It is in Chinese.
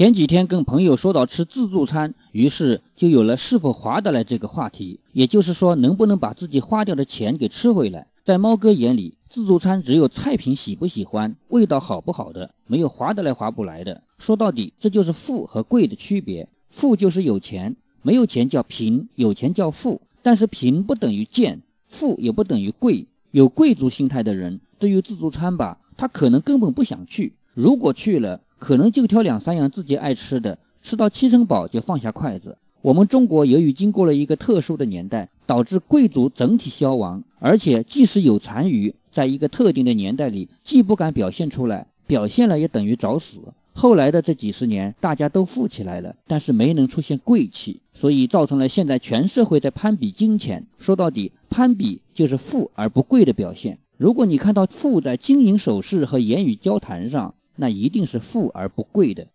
前几天跟朋友说到吃自助餐，于是就有了是否划得来这个话题。也就是说，能不能把自己花掉的钱给吃回来？在猫哥眼里，自助餐只有菜品喜不喜欢、味道好不好的，没有划得来划不来的。说到底，这就是富和贵的区别。富就是有钱，没有钱叫贫，有钱叫富。但是贫不等于贱，富也不等于贵。有贵族心态的人，对于自助餐吧，他可能根本不想去。如果去了，可能就挑两三样自己爱吃的，吃到七成饱就放下筷子。我们中国由于经过了一个特殊的年代，导致贵族整体消亡，而且即使有残余，在一个特定的年代里，既不敢表现出来，表现了也等于找死。后来的这几十年，大家都富起来了，但是没能出现贵气，所以造成了现在全社会在攀比金钱。说到底，攀比就是富而不贵的表现。如果你看到富在金银首饰和言语交谈上，那一定是富而不贵的。